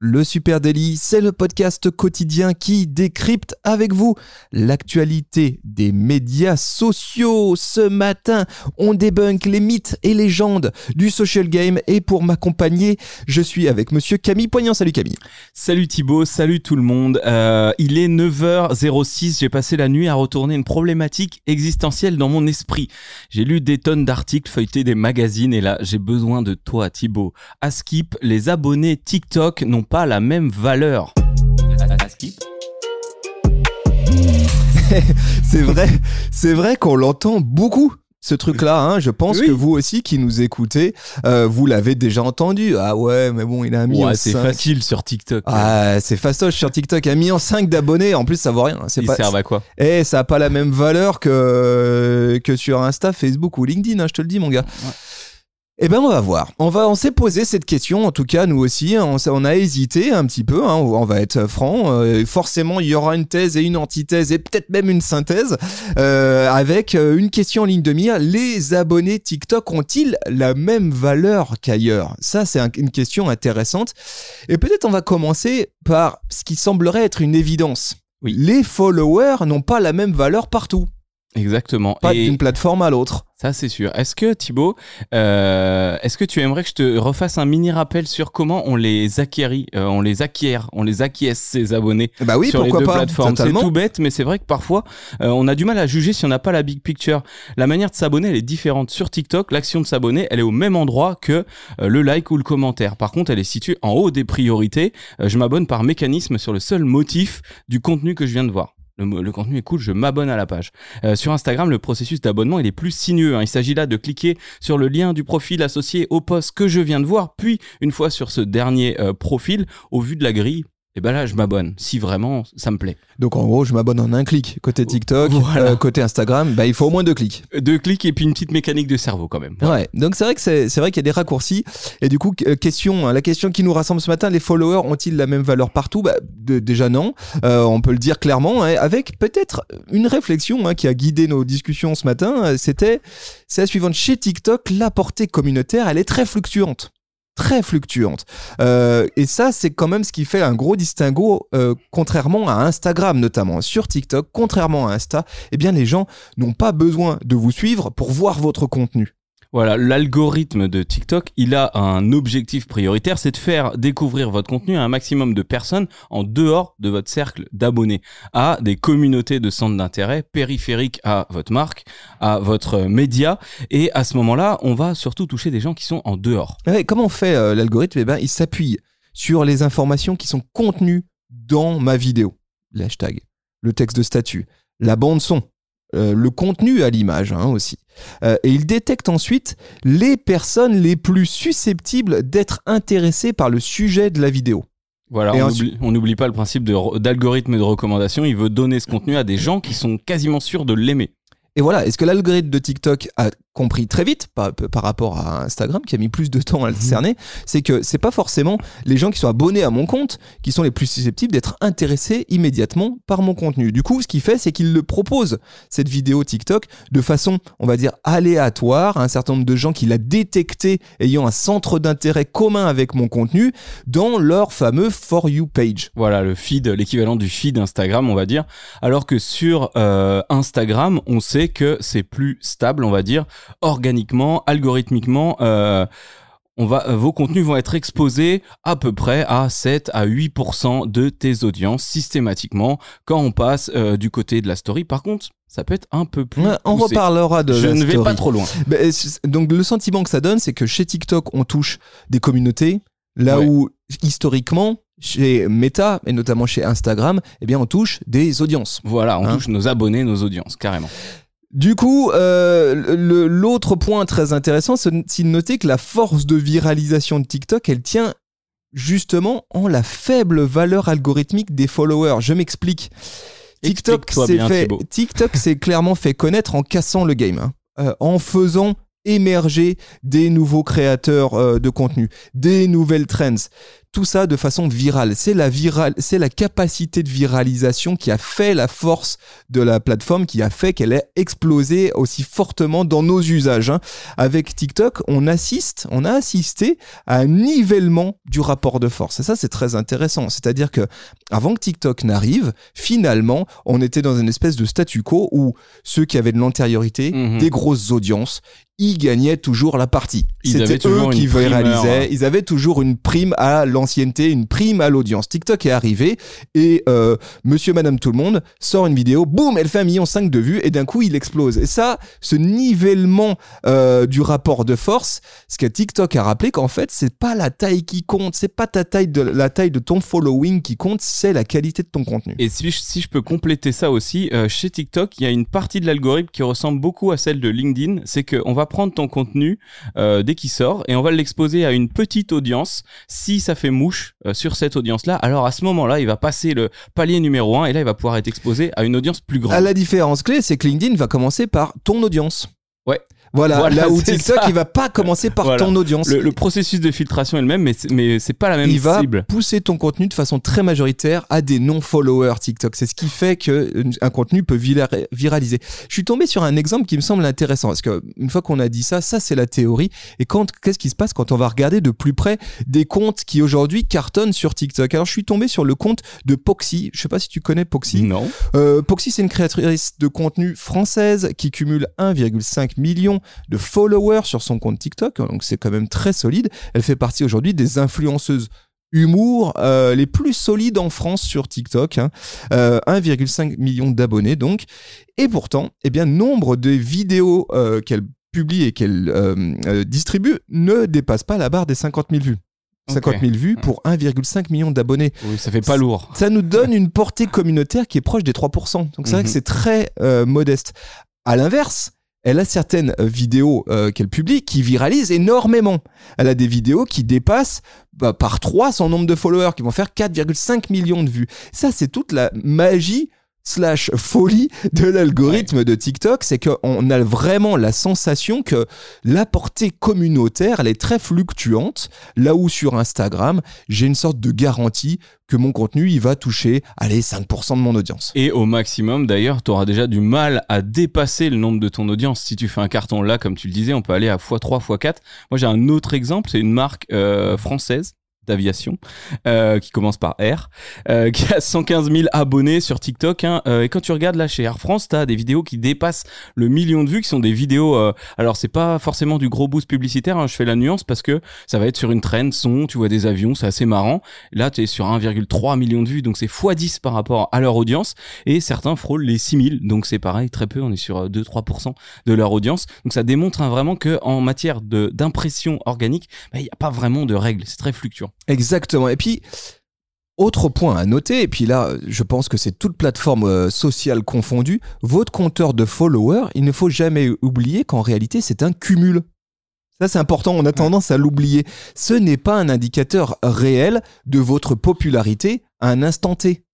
Le Super Daily, c'est le podcast quotidien qui décrypte avec vous l'actualité des médias sociaux. Ce matin, on débunk les mythes et légendes du social game et pour m'accompagner, je suis avec monsieur Camille Poignant. Salut Camille. Salut Thibaut, salut tout le monde. Euh, il est 9h06, j'ai passé la nuit à retourner une problématique existentielle dans mon esprit. J'ai lu des tonnes d'articles, feuilleté des magazines et là, j'ai besoin de toi Thibaut. À Skip, les abonnés TikTok n'ont pas la même valeur. c'est vrai, c'est vrai qu'on l'entend beaucoup ce truc-là. Hein. Je pense que vous aussi qui nous écoutez, euh, vous l'avez déjà entendu. Ah ouais, mais bon, il a mis ouais, c'est facile sur TikTok. Ah, c'est fastoche sur TikTok. Il a mis en 5 d'abonnés. En plus, ça vaut rien. C'est pas... servent à quoi? Eh, ça a pas la même valeur que que sur Insta, Facebook ou LinkedIn. Hein, je te le dis, mon gars. Eh ben on va voir. On va, on s'est posé cette question. En tout cas, nous aussi, hein. on, a hésité un petit peu. Hein, on va être franc. Euh, forcément, il y aura une thèse et une antithèse et peut-être même une synthèse euh, avec euh, une question en ligne de mire. Les abonnés TikTok ont-ils la même valeur qu'ailleurs? Ça, c'est une question intéressante. Et peut-être on va commencer par ce qui semblerait être une évidence. Oui. Les followers n'ont pas la même valeur partout. Exactement. Pas d'une plateforme à l'autre. Ça, c'est sûr. Est-ce que, Thibaut, euh, est-ce que tu aimerais que je te refasse un mini rappel sur comment on les acquérit, euh, on les acquiert, on les acquiesce, ces abonnés Bah oui, sur pourquoi les deux pas, plateformes? C'est tout bête, mais c'est vrai que parfois, euh, on a du mal à juger si on n'a pas la big picture. La manière de s'abonner, elle est différente. Sur TikTok, l'action de s'abonner, elle est au même endroit que euh, le like ou le commentaire. Par contre, elle est située en haut des priorités. Euh, je m'abonne par mécanisme sur le seul motif du contenu que je viens de voir le, contenu est cool, je m'abonne à la page. Euh, sur Instagram, le processus d'abonnement est plus sinueux. Hein. Il s'agit là de cliquer sur le lien du profil associé au post que je viens de voir, puis une fois sur ce dernier euh, profil, au vu de la grille, et ben là je m'abonne si vraiment ça me plaît. Donc en gros je m'abonne en un clic. Côté TikTok, euh, côté Instagram, bah il faut au moins deux clics. Deux clics et puis une petite mécanique de cerveau quand même. Ouais, donc c'est vrai que c'est vrai qu'il y a des raccourcis. Et du coup euh, question, hein, la question qui nous rassemble ce matin, les followers ont-ils la même valeur partout? Bah déjà non, euh, on peut le dire clairement, hein, avec peut-être une réflexion hein, qui a guidé nos discussions ce matin, c'était c'est la suivante. Chez TikTok, la portée communautaire elle est très fluctuante très fluctuante. Euh, et ça, c'est quand même ce qui fait un gros distinguo, euh, contrairement à Instagram notamment. Sur TikTok, contrairement à Insta, eh bien les gens n'ont pas besoin de vous suivre pour voir votre contenu. Voilà, l'algorithme de TikTok, il a un objectif prioritaire, c'est de faire découvrir votre contenu à un maximum de personnes en dehors de votre cercle d'abonnés, à des communautés de centres d'intérêt périphériques à votre marque, à votre média, et à ce moment-là, on va surtout toucher des gens qui sont en dehors. comment on fait euh, l'algorithme? Eh ben, il s'appuie sur les informations qui sont contenues dans ma vidéo, l'hashtag, le texte de statut, la bande son, euh, le contenu à l'image hein, aussi. Euh, et il détecte ensuite les personnes les plus susceptibles d'être intéressées par le sujet de la vidéo. Voilà, on n'oublie pas le principe d'algorithme de recommandation. Il veut donner ce contenu à des gens qui sont quasiment sûrs de l'aimer. Et voilà, est-ce que l'algorithme de TikTok a compris très vite par, par, rapport à Instagram qui a mis plus de temps à le mhm. cerner, c'est que c'est pas forcément les gens qui sont abonnés à mon compte qui sont les plus susceptibles d'être intéressés immédiatement par mon contenu. Du coup, ce qu'il fait, c'est qu'il le propose cette vidéo TikTok de façon, on va dire aléatoire à un certain nombre de gens qu'il a détecté ayant un centre d'intérêt commun avec mon contenu dans leur fameux for you page. Voilà, le feed, l'équivalent du feed Instagram, on va dire. Alors que sur euh, Instagram, on sait que c'est plus stable, on va dire organiquement, algorithmiquement. Euh, on va, vos contenus vont être exposés à peu près à 7 à 8% de tes audiences systématiquement quand on passe euh, du côté de la story. Par contre, ça peut être un peu plus. on reparlera de. Je ne vais pas trop loin. donc le sentiment que ça donne, c'est que chez TikTok, on touche des communautés, là où historiquement, chez Meta et notamment chez Instagram, eh bien on touche des audiences. Voilà, on hein touche nos abonnés, nos audiences, carrément. Du coup, euh, l'autre point très intéressant, c'est de noter que la force de viralisation de TikTok, elle tient justement en la faible valeur algorithmique des followers. Je m'explique. TikTok s'est fait, TikTok s'est clairement fait connaître en cassant le game, hein. euh, en faisant émerger des nouveaux créateurs euh, de contenu, des nouvelles trends. Tout ça de façon virale. C'est la virale, c'est la capacité de viralisation qui a fait la force de la plateforme, qui a fait qu'elle ait explosé aussi fortement dans nos usages. hein. Avec TikTok, on assiste, on a assisté à un nivellement du rapport de force. Et ça, c'est très intéressant. C'est-à-dire que avant que TikTok n'arrive, finalement, on était dans une espèce de statu quo où ceux qui avaient de l'antériorité, Mhm. des grosses audiences, ils gagnaient toujours la partie. C'était eux qui viralisaient. Ils avaient toujours une prime à une prime à l'audience. TikTok est arrivé et euh, Monsieur, Madame, tout le monde sort une vidéo, boum, elle fait un million cinq de vues et d'un coup il explose. Et ça, ce nivellement euh, du rapport de force, ce que TikTok a rappelé qu'en fait c'est pas la taille qui compte, c'est pas ta taille de la taille de ton following qui compte, c'est la qualité de ton contenu. Et si je, peux compléter ça aussi, euh, chez TikTok, il y a une partie de l'algorithme qui ressemble beaucoup à celle de LinkedIn. C'est qu'on va prendre ton contenu dès qu'il sort et on va l'exposer à une petite audience. Si ça fait mouche euh, sur cette audience-là, alors à ce moment-là, il va passer le palier numéro 1 et là, il va pouvoir être exposé à une audience plus grande. À la différence clé, c'est que LinkedIn va commencer par ton audience. Ouais. Voilà, Voilà, là où c'est TikTok, ça. il va pas commencer par Voilà. ton audience. Le, le processus de filtration est le même, mais c'est, mais c'est pas la même il va cible. pousser ton contenu de façon très majoritaire à des non-followers TikTok. C'est ce qui fait que une- un contenu peut vira- viraliser. Je suis tombé sur un exemple qui me semble intéressant parce que une fois qu'on a dit ça, ça c'est la théorie. Et quand qu'est-ce qui se passe quand on va regarder de plus près des comptes qui aujourd'hui cartonnent sur TikTok? Alors je suis tombé sur le compte de Poxy. Je sais pas si tu connais Poxy. Non. Euh, Poxy, c'est une créatrice de contenu française qui cumule 1,5 million de followers sur son compte TikTok, donc c'est quand même très solide. Elle fait partie aujourd'hui des influenceuses humour euh, les plus solides en France sur TikTok. hein. Euh, 1,5 million d'abonnés donc. Et pourtant, eh bien, nombre de vidéos euh, qu'elle publie et qu'elle distribue ne dépassent pas la barre des 50 000 vues. 50 000 vues pour 1,5 million d'abonnés Oui, ça fait pas lourd. ça nous donne une portée communautaire qui est proche des 3%. Donc c'est vrai Mhm. que c'est très modeste. À l'inverse, elle a certaines vidéos euh, qu'elle publie qui viralisent énormément. Elle a des vidéos qui dépassent bah, par 3 son nombre de followers, qui vont faire 4,5 millions de vues. Ça, c'est toute la magie slash folie de l'algorithme de TikTok, c'est qu'on a vraiment la sensation que la portée communautaire, elle est très fluctuante, là où sur Instagram, j'ai une sorte de garantie que mon contenu, il va toucher, allez, 5% de mon audience. Et au maximum, d'ailleurs, tu auras déjà du mal à dépasser le nombre de ton audience. Si tu fais un carton là, comme tu le disais, on peut aller à x3, x4. Moi, j'ai un autre exemple, c'est une marque euh, française d'aviation euh, qui commence par R euh, qui a 115 000 abonnés sur TikTok hein. Euh, et quand tu regardes là chez Air France t'as des vidéos qui dépassent le million de vues qui sont des vidéos euh, alors c'est pas forcément du gros boost publicitaire hein, je fais la nuance parce que ça va être sur une trend son tu vois des avions c'est assez marrant là tu es sur 1,3 million de vues donc c'est x10 par rapport à leur audience et certains frôlent les 6000 donc c'est pareil très peu on est sur euh, 2-3% de leur audience donc ça démontre hein, vraiment que en matière de d'impression organique bah, il n'y a pas vraiment de règles c'est très fluctuant Exactement. Et puis, autre point à noter, et puis là, je pense que c'est toute plateforme euh, sociale confondue, votre compteur de followers, il ne faut jamais oublier qu'en réalité, c'est un cumul. Ça, c'est important, on a tendance à l'oublier. Ce n'est pas un indicateur réel de votre popularité à un instant T.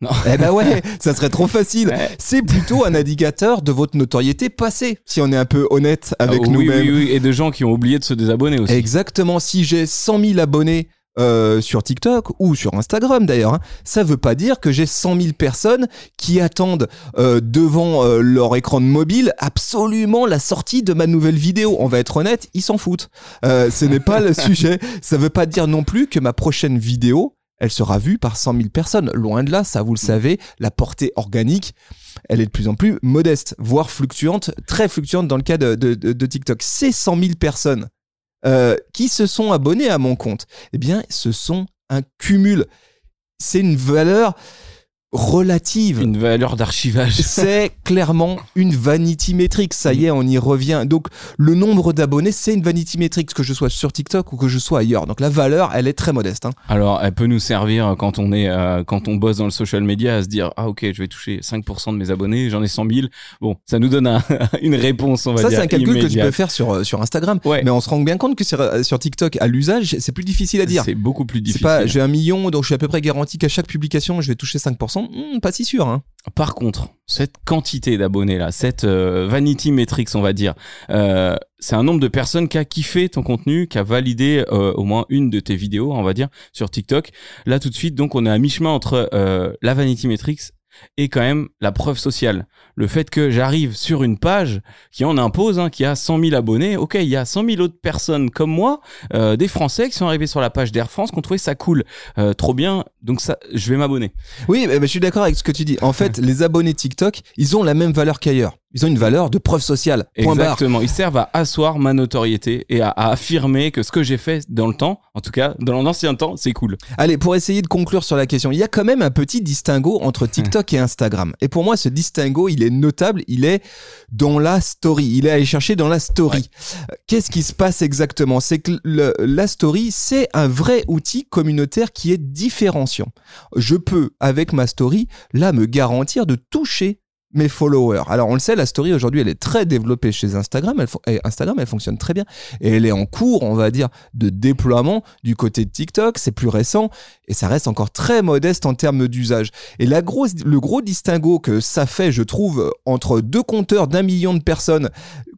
Non. Eh ben ouais, ça serait trop facile. Ouais. C'est plutôt un indicateur de votre notoriété passée, si on est un peu honnête avec Ah, oui, nous-mêmes. oui, oui, et de gens qui ont oublié de se désabonner aussi. Exactement. Si j'ai 100 000 abonnés euh, sur TikTok ou sur Instagram d'ailleurs, hein, ça veut pas dire que j'ai 100 000 personnes qui attendent euh, devant euh, leur écran de mobile absolument la sortie de ma nouvelle vidéo. On va être honnête, ils s'en foutent. Euh, ce n'est pas le sujet. Ça veut pas dire non plus que ma prochaine vidéo elle sera vue par 100 000 personnes. Loin de là, ça vous le savez, la portée organique, elle est de plus en plus modeste, voire fluctuante, très fluctuante dans le cas de- de TikTok. Ces 100 000 personnes euh, qui se sont abonnés à mon compte, eh bien, ce sont un cumul. C'est une valeur relative. Une valeur d'archivage. C'est clairement une vanity metric. Ça y est, on y revient. Donc, le nombre d'abonnés, c'est une vanity metric, que je sois sur TikTok ou que je sois ailleurs. Donc, la valeur, elle est très modeste. hein. Alors, elle peut nous servir quand on est, euh, quand on bosse dans le social media à se dire, ah ok, je vais toucher 5% de mes abonnés, j'en ai 100 000. Bon, ça nous donne un- une réponse, on va Ça, dire. c'est un calcul que tu peux faire sur, euh, sur Instagram. Ouais. Mais on se rend bien compte que sur, euh, sur TikTok, à l'usage, c'est plus difficile à dire. C'est beaucoup plus C'est difficile. pas, j'ai un million, donc je suis à peu près garanti qu'à chaque publication, je vais toucher 5%. 60%, hmm, pas si sûr. Hein. Par contre, cette quantité d'abonnés là, cette euh, vanity metrics, on va dire, euh, c'est un nombre de personnes qui a kiffé ton contenu, qui a validé euh, au moins une de tes vidéos, on va dire, sur TikTok. Là, tout de suite, donc, on est à mi-chemin entre la vanity metrics et quand même la preuve sociale. Le fait que j'arrive sur une page qui en impose, hein, qui a 100 000 abonnés, ok, il y a 100 000 autres personnes comme moi, euh, des Français qui sont arrivés sur la page d'Air France, qui ont trouvé ça cool, euh, trop bien, donc ça, je vais m'abonner. Oui, mais je suis d'accord avec ce que tu dis. En fait, les abonnés TikTok, ils ont la même valeur qu'ailleurs. Ils ont une valeur de preuve sociale. Point barre. Exactement. Ils servent à asseoir ma notoriété et à, à affirmer que ce que j'ai fait dans le temps, en tout cas dans l'ancien temps, c'est cool. Allez, pour essayer de conclure sur la question, il y a quand même un petit distinguo entre TikTok et Instagram. Et pour moi, ce distinguo, il est notable, il est dans la story. Il est allé chercher dans la story. Euh, Qu'est-ce qui se passe exactement? C'est que le- la story, c'est un vrai outil communautaire qui est différenciant. Je peux, avec ma story, là, me garantir de toucher mes followers. Alors on le sait, la story aujourd'hui elle est très développée chez Instagram, elle, et Instagram elle fonctionne très bien et elle est en cours, on va dire, de déploiement du côté de TikTok, c'est plus récent et ça reste encore très modeste en termes d'usage. Et la grosse, le gros distinguo que ça fait, je trouve, entre deux compteurs d'un million de personnes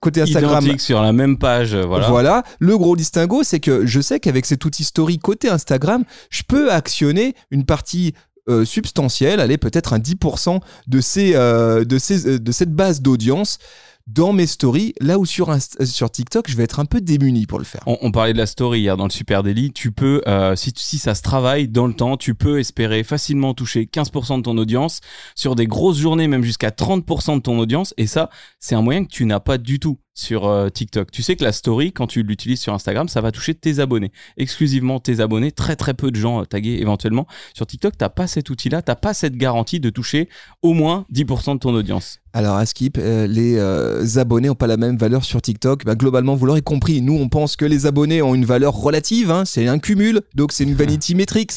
côté Instagram Identique sur la même page, voilà. voilà. Le gros distinguo, c'est que je sais qu'avec cet outil story côté Instagram, je peux actionner une partie euh, substantielle, allez peut-être un 10% de ces, euh, de ces, euh, de cette base d'audience dans mes stories, là où sur, Inst- sur TikTok, je vais être un peu démuni pour le faire. On, parlait de la story hier dans le Super Daily. Tu peux, euh, si, si ça se travaille dans le temps, tu peux espérer facilement toucher 15% de ton audience sur des grosses journées, même jusqu'à 30% de ton audience. Et ça, c'est un moyen que tu n'as pas du tout sur euh, TikTok. Tu sais que la story, quand tu l'utilises sur Instagram, ça va toucher tes abonnés, exclusivement tes abonnés. Très très peu de gens euh, tagués éventuellement. Sur TikTok, t'as pas cet outil-là, t'as pas cette garantie de toucher au moins 10% de ton audience. Alors à Skip, euh, les euh, abonnés n'ont pas la même valeur sur TikTok. Bah, globalement, vous l'aurez compris, nous on pense que les abonnés ont une valeur relative, hein, c'est un cumul, donc c'est une vanity metrics.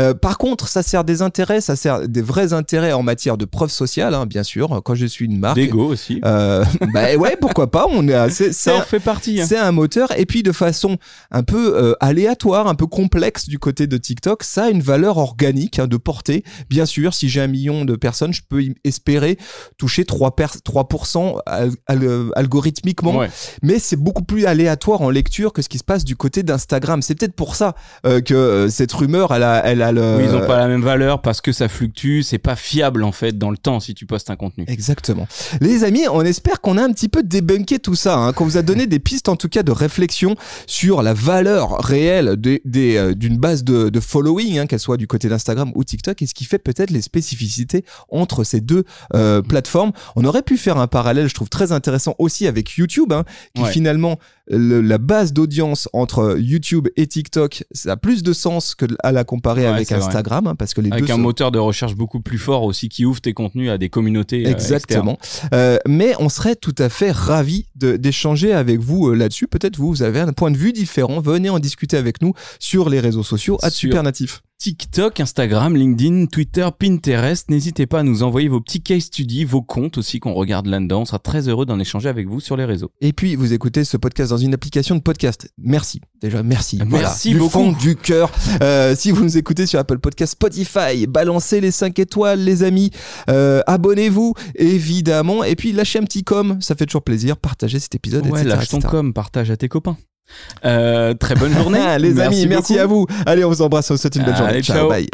Euh, par contre, ça sert des intérêts, ça sert des vrais intérêts en matière de preuve sociale, hein, bien sûr. Quand je suis une marque, D'ego aussi. bah ouais, pourquoi pas On est assez, c'est ça en fait partie. hein. c'est un moteur et puis de façon un peu euh, aléatoire, un peu complexe du côté de TikTok, ça a une valeur organique hein, de portée. Bien sûr, si j'ai un million de personnes, je peux espérer toucher 3%, per- 3% al- al- algorithmiquement, Ouais. mais c'est beaucoup plus aléatoire en lecture que ce qui se passe du côté d'Instagram. C'est peut-être pour ça euh, que euh, cette rumeur, elle a, elle a le... Oui, ils ont pas la même valeur parce que ça fluctue, c'est pas fiable en fait dans le temps si tu postes un contenu. Exactement. Les amis, on espère qu'on a un petit peu débunké tout ça, hein, qu'on vous a donné des pistes en tout cas de réflexion sur la valeur réelle des- des, euh, d'une base de, de following, hein, qu'elle soit du côté d'Instagram ou TikTok, et ce qui fait peut-être les spécificités entre ces deux euh, plateformes. On aurait pu faire un parallèle, je trouve très intéressant aussi avec YouTube, hein, qui Ouais. finalement le- la base d'audience entre YouTube et TikTok, ça a plus de sens que à la comparer Ouais, avec. Instagram, hein, parce que les Avec deux un sont- moteur de recherche beaucoup plus fort aussi qui ouvre tes contenus à des communautés. euh. Exactement. Euh, mais on serait tout à fait ravis de- d'échanger avec vous euh, là-dessus. Peut-être vous, vous avez un point de vue différent. Venez en discuter avec nous sur les réseaux sociaux à Super Natif. TikTok, Instagram, LinkedIn, Twitter, Pinterest. N'hésitez pas à nous envoyer vos petits case studies, vos comptes aussi qu'on regarde là-dedans. On sera très heureux d'en échanger avec vous sur les réseaux. Et puis, vous écoutez ce podcast dans une application de podcast. Merci. Déjà, merci. Merci du beaucoup. fond du cœur. Euh, si vous nous écoutez sur Apple Podcast, Spotify, balancez les 5 étoiles, les amis. Euh, Abonnez-vous, évidemment. Et puis, lâchez un petit com. Ça fait toujours plaisir. Partagez cet épisode, Ouais, etc. lâche ton etc. com, partage à tes copains. Euh, très bonne journée. Les amis, merci à vous. Allez, on vous embrasse. On vous souhaite une bonne Allez, journée. ciao. Bye.